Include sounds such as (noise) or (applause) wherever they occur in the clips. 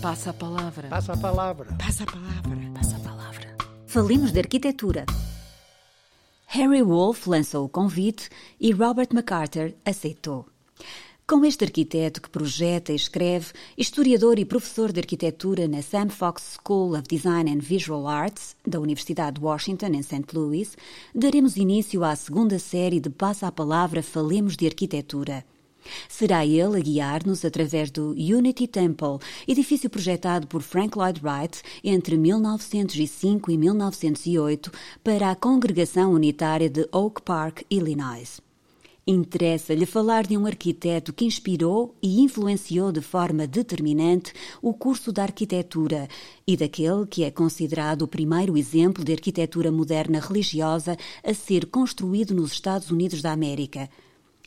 Passa a palavra. Passa a palavra. Passa a palavra. Passa a palavra. Falemos de arquitetura. Harry Wolff lançou o convite e Robert MacArthur aceitou. Com este arquiteto que projeta e escreve, historiador e professor de arquitetura na Sam Fox School of Design and Visual Arts, da Universidade de Washington, em St. Louis, daremos início à segunda série de Passa a Palavra Falemos de Arquitetura. Será ele a guiar-nos através do Unity Temple, edifício projetado por Frank Lloyd Wright entre 1905 e 1908 para a Congregação Unitária de Oak Park, Illinois. Interessa-lhe falar de um arquiteto que inspirou e influenciou de forma determinante o curso da arquitetura e daquele que é considerado o primeiro exemplo de arquitetura moderna religiosa a ser construído nos Estados Unidos da América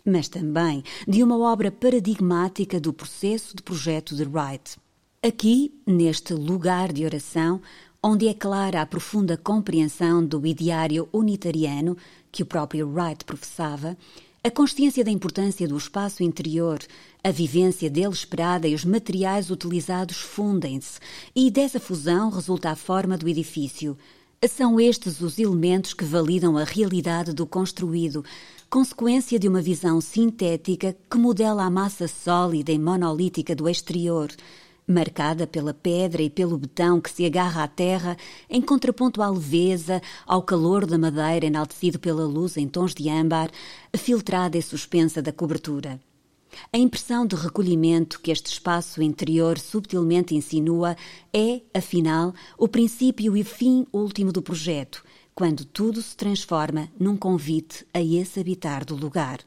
mas também de uma obra paradigmática do processo de projeto de Wright. Aqui, neste lugar de oração, onde é clara a profunda compreensão do ideário unitariano que o próprio Wright professava, a consciência da importância do espaço interior, a vivência dele esperada e os materiais utilizados fundem-se, e dessa fusão resulta a forma do edifício. São estes os elementos que validam a realidade do construído, consequência de uma visão sintética que modela a massa sólida e monolítica do exterior, marcada pela pedra e pelo betão que se agarra à terra, em contraponto à leveza, ao calor da madeira enaltecido pela luz em tons de âmbar, filtrada e suspensa da cobertura. A impressão de recolhimento que este espaço interior subtilmente insinua é, afinal, o princípio e fim último do projeto, quando tudo se transforma num convite a esse habitar do lugar.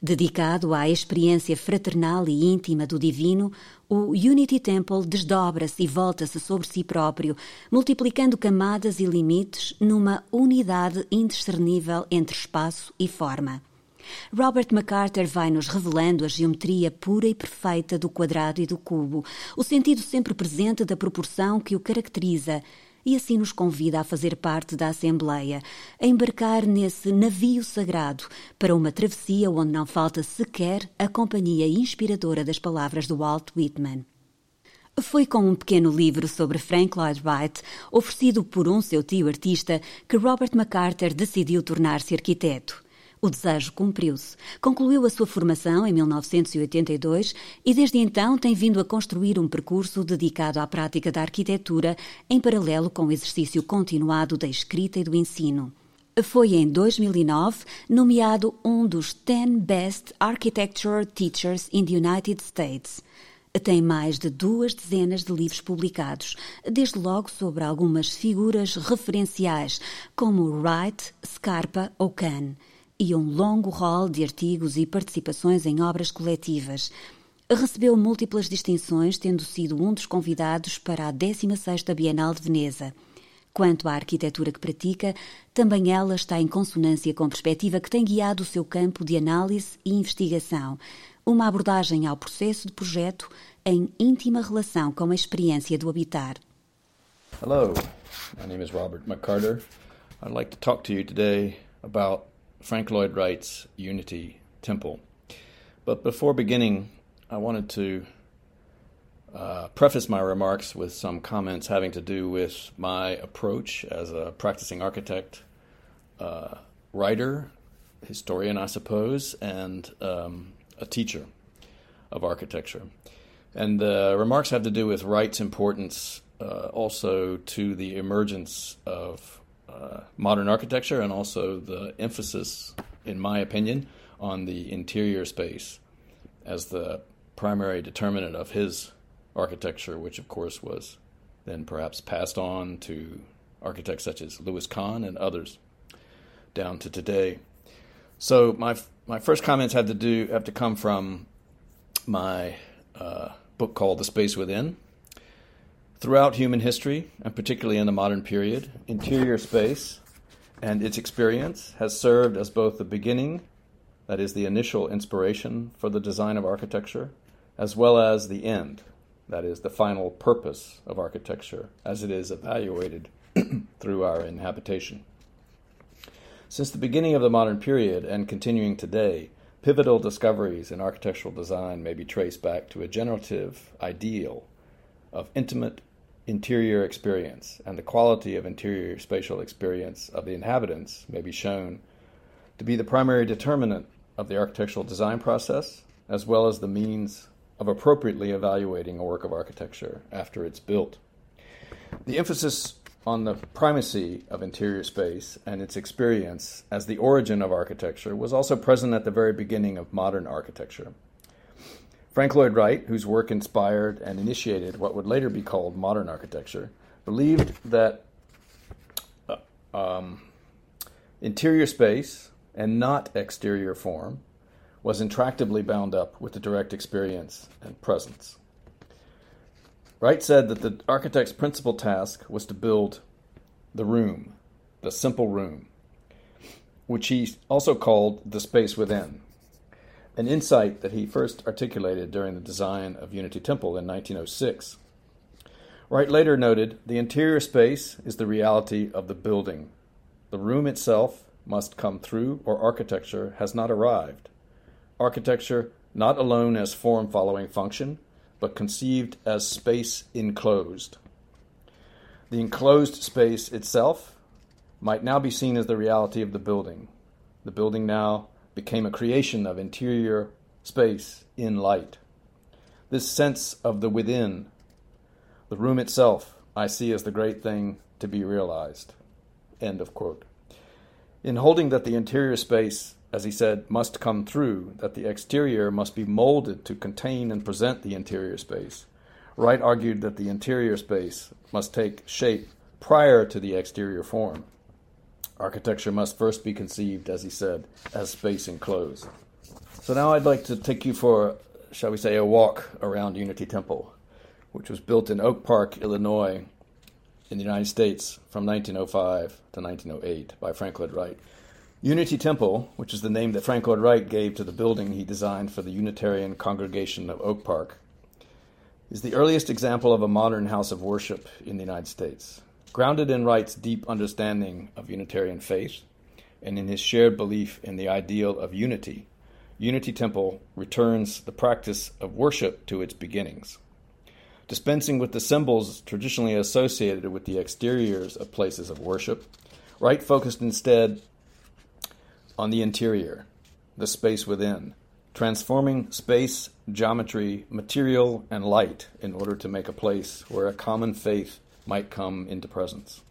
Dedicado à experiência fraternal e íntima do divino, o Unity Temple desdobra-se e volta-se sobre si próprio, multiplicando camadas e limites numa unidade indiscernível entre espaço e forma. Robert MacArthur vai nos revelando a geometria pura e perfeita do quadrado e do cubo, o sentido sempre presente da proporção que o caracteriza, e assim nos convida a fazer parte da Assembleia, a embarcar nesse navio sagrado para uma travessia onde não falta sequer a companhia inspiradora das palavras do Walt Whitman. Foi com um pequeno livro sobre Frank Lloyd Wright, oferecido por um seu tio artista, que Robert MacArthur decidiu tornar-se arquiteto. O desejo cumpriu-se. Concluiu a sua formação em 1982 e desde então tem vindo a construir um percurso dedicado à prática da arquitetura em paralelo com o exercício continuado da escrita e do ensino. Foi em 2009 nomeado um dos 10 Best Architecture Teachers in the United States. Tem mais de duas dezenas de livros publicados, desde logo sobre algumas figuras referenciais, como Wright, Scarpa ou Kahn e um longo rol de artigos e participações em obras coletivas. Recebeu múltiplas distinções, tendo sido um dos convidados para a 16ª Bienal de Veneza. Quanto à arquitetura que pratica, também ela está em consonância com a perspectiva que tem guiado o seu campo de análise e investigação, uma abordagem ao processo de projeto em íntima relação com a experiência do habitar. Hello, my name is Robert McCarter. I'd like to talk to you today about Frank Lloyd Wright's Unity Temple. But before beginning, I wanted to uh, preface my remarks with some comments having to do with my approach as a practicing architect, uh, writer, historian, I suppose, and um, a teacher of architecture. And the remarks have to do with Wright's importance uh, also to the emergence of uh, modern architecture and also the emphasis, in my opinion, on the interior space as the primary determinant of his architecture, which of course was then perhaps passed on to architects such as Louis Kahn and others down to today. So my my first comments have to do have to come from my uh, book called The Space Within, Throughout human history, and particularly in the modern period, interior space and its experience has served as both the beginning, that is, the initial inspiration for the design of architecture, as well as the end, that is, the final purpose of architecture as it is evaluated (clears throat) through our inhabitation. Since the beginning of the modern period and continuing today, pivotal discoveries in architectural design may be traced back to a generative ideal of intimate interior experience, and the quality of interior spatial experience of the inhabitants may be shown to be the primary determinant of the architectural design process, as well as the means of appropriately evaluating a work of architecture after it's built. The emphasis on the primacy of interior space and its experience as the origin of architecture was also present at the very beginning of modern architecture. Frank Lloyd Wright, whose work inspired and initiated what would later be called modern architecture, believed that uh, um, interior space and not exterior form was intractably bound up with the direct experience and presence. Wright said that the architect's principal task was to build the room, the simple room, which he also called the space within an insight that he first articulated during the design of Unity Temple in 1906. Wright later noted the interior space is the reality of the building. The room itself must come through, or architecture has not arrived. Architecture not alone as form following function, but conceived as space enclosed. The enclosed space itself might now be seen as the reality of the building. The building now became a creation of interior space in light. This sense of the within, the room itself, I see as the great thing to be realized. End of quote. In holding that the interior space, as he said, must come through, that the exterior must be molded to contain and present the interior space, Wright argued that the interior space must take shape prior to the exterior form. Architecture must first be conceived, as he said, as space enclosed. So now I'd like to take you for, shall we say, a walk around Unity Temple, which was built in Oak Park, Illinois, in the United States from 1905 to 1908 by Frank Lloyd Wright. Unity Temple, which is the name that Frank Lloyd Wright gave to the building he designed for the Unitarian congregation of Oak Park, is the earliest example of a modern house of worship in the United States. Grounded in Wright's deep understanding of Unitarian faith and in his shared belief in the ideal of unity, Unity Temple returns the practice of worship to its beginnings. Dispensing with the symbols traditionally associated with the exteriors of places of worship, Wright focused instead on the interior, the space within, transforming space, geometry, material, and light in order to make a place where a common faith might come into presence.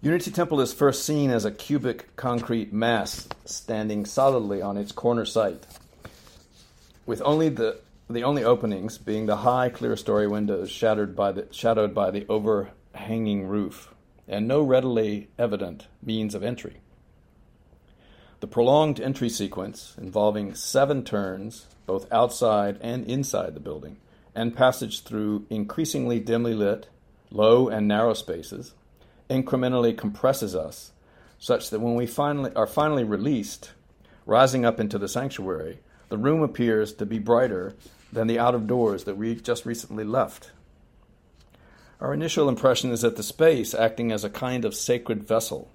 Unity Temple is first seen as a cubic concrete mass standing solidly on its corner site, with only the the only openings being the high clerestory windows shadowed by the, shadowed by the overhanging roof, and no readily evident means of entry. The prolonged entry sequence, involving seven turns, both outside and inside the building, and passage through increasingly dimly lit, low and narrow spaces incrementally compresses us such that when we finally are finally released, rising up into the sanctuary, the room appears to be brighter than the out of doors that we just recently left. Our initial impression is that the space, acting as a kind of sacred vessel,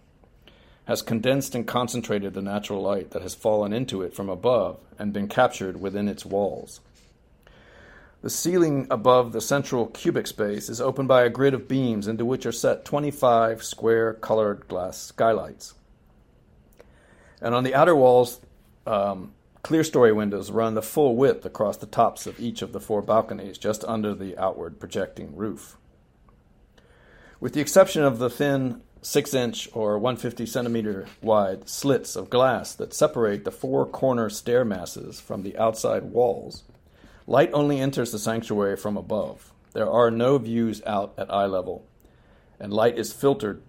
has condensed and concentrated the natural light that has fallen into it from above and been captured within its walls. The ceiling above the central cubic space is opened by a grid of beams into which are set 25 square colored glass skylights. And on the outer walls, um, clerestory windows run the full width across the tops of each of the four balconies, just under the outward projecting roof. With the exception of the thin 6 inch or 150 centimeter wide slits of glass that separate the four corner stair masses from the outside walls, Light only enters the sanctuary from above. There are no views out at eye level, and light is filtered,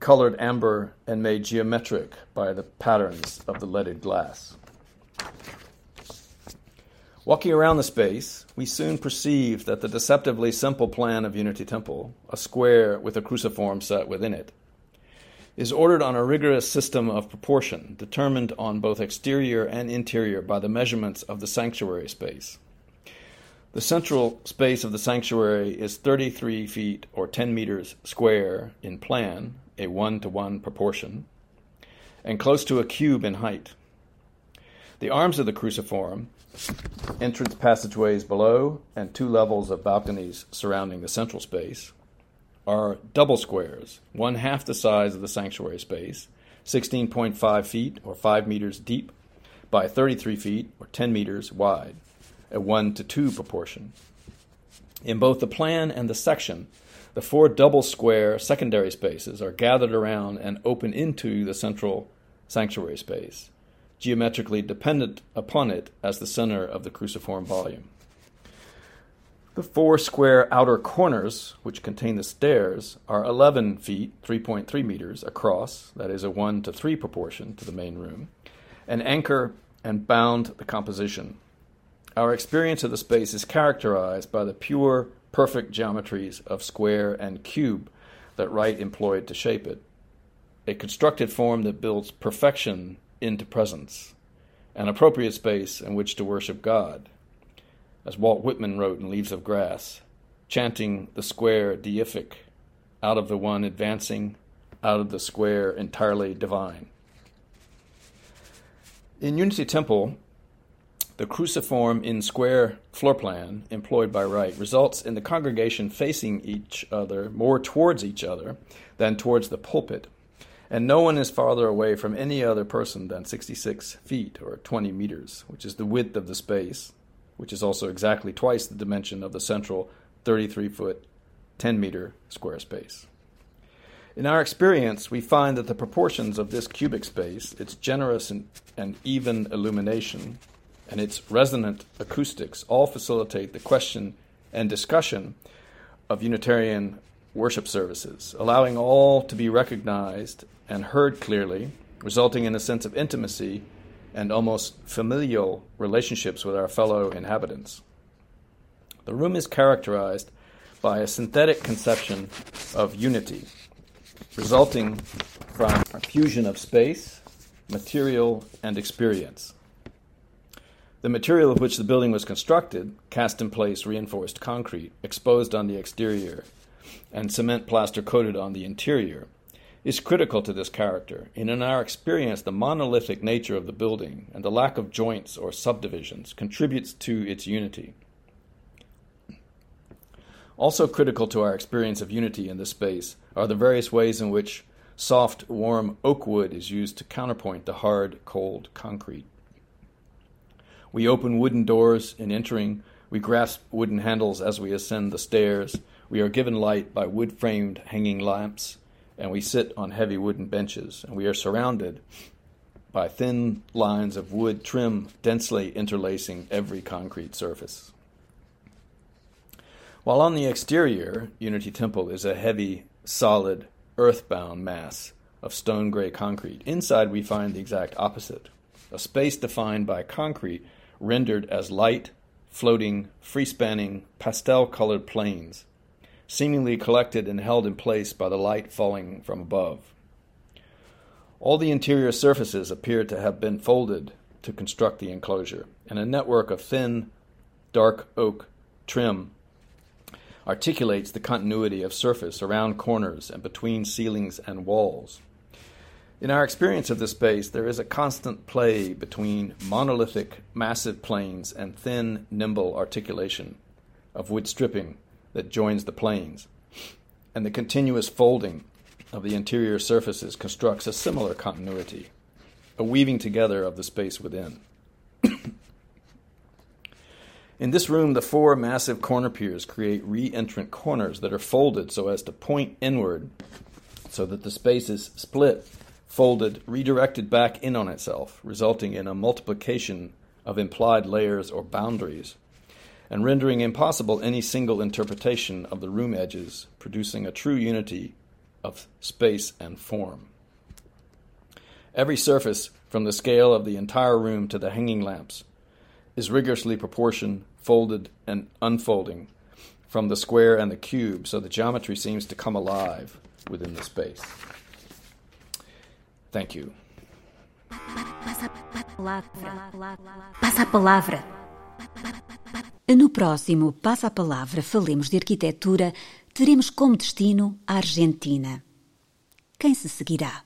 colored amber, and made geometric by the patterns of the leaded glass. Walking around the space, we soon perceive that the deceptively simple plan of Unity Temple, a square with a cruciform set within it, is ordered on a rigorous system of proportion, determined on both exterior and interior by the measurements of the sanctuary space. The central space of the sanctuary is 33 feet or 10 meters square in plan, a one to one proportion, and close to a cube in height. The arms of the cruciform entrance passageways below, and two levels of balconies surrounding the central space, are double squares, one half the size of the sanctuary space, 16.5 feet or 5 meters deep by 33 feet or 10 meters wide, a 1 to 2 proportion. In both the plan and the section, the four double square secondary spaces are gathered around and open into the central sanctuary space, geometrically dependent upon it as the center of the cruciform volume. The four square outer corners, which contain the stairs, are 11 feet, 3.3 meters across, that is a 1 to 3 proportion to the main room, and anchor and bound the composition. Our experience of the space is characterized by the pure, perfect geometries of square and cube that Wright employed to shape it, a constructed form that builds perfection into presence, an appropriate space in which to worship God as Walt Whitman wrote in Leaves of Grass, chanting the square deific, out of the one advancing, out of the square entirely divine. In Unity Temple, the cruciform in square floor plan employed by Wright results in the congregation facing each other more towards each other than towards the pulpit, and no one is farther away from any other person than 66 feet or 20 meters, which is the width of the space which is also exactly twice the dimension of the central 33 foot, 10 meter square space. In our experience, we find that the proportions of this cubic space, its generous and, and even illumination, and its resonant acoustics all facilitate the question and discussion of Unitarian worship services, allowing all to be recognized and heard clearly, resulting in a sense of intimacy and almost familial relationships with our fellow inhabitants. The room is characterized by a synthetic conception of unity, resulting from a fusion of space, material, and experience. The material of which the building was constructed, cast in place reinforced concrete, exposed on the exterior, and cement plaster coated on the interior, is critical to this character, and in our experience, the monolithic nature of the building and the lack of joints or subdivisions contributes to its unity. Also critical to our experience of unity in this space are the various ways in which soft, warm oak wood is used to counterpoint the hard, cold concrete. We open wooden doors in entering, we grasp wooden handles as we ascend the stairs, we are given light by wood framed hanging lamps and we sit on heavy wooden benches, and we are surrounded by thin lines of wood trim densely interlacing every concrete surface. While on the exterior, Unity Temple is a heavy, solid, earthbound mass of stone gray concrete. Inside, we find the exact opposite a space defined by concrete rendered as light, floating, free spanning, pastel colored planes seemingly collected and held in place by the light falling from above. All the interior surfaces appear to have been folded to construct the enclosure, and a network of thin, dark oak trim articulates the continuity of surface around corners and between ceilings and walls. In our experience of this space, there is a constant play between monolithic, massive planes and thin, nimble articulation of wood stripping that joins the planes, and the continuous folding of the interior surfaces constructs a similar continuity, a weaving together of the space within. (clears throat) In this room, the four massive corner piers create re entrant corners that are folded so as to point inward, so that the space is split, folded, redirected back in on itself, resulting in a multiplication of implied layers or boundaries and rendering impossible any single interpretation of the room edges, producing a true unity of space and form. Every surface, from the scale of the entire room to the hanging lamps, is rigorously proportioned, folded, and unfolding from the square and the cube, so the geometry seems to come alive within the space. Thank you. Passa a palavra. No próximo Passa a Palavra Falemos de Arquitetura, teremos como destino a Argentina. Quem se seguirá?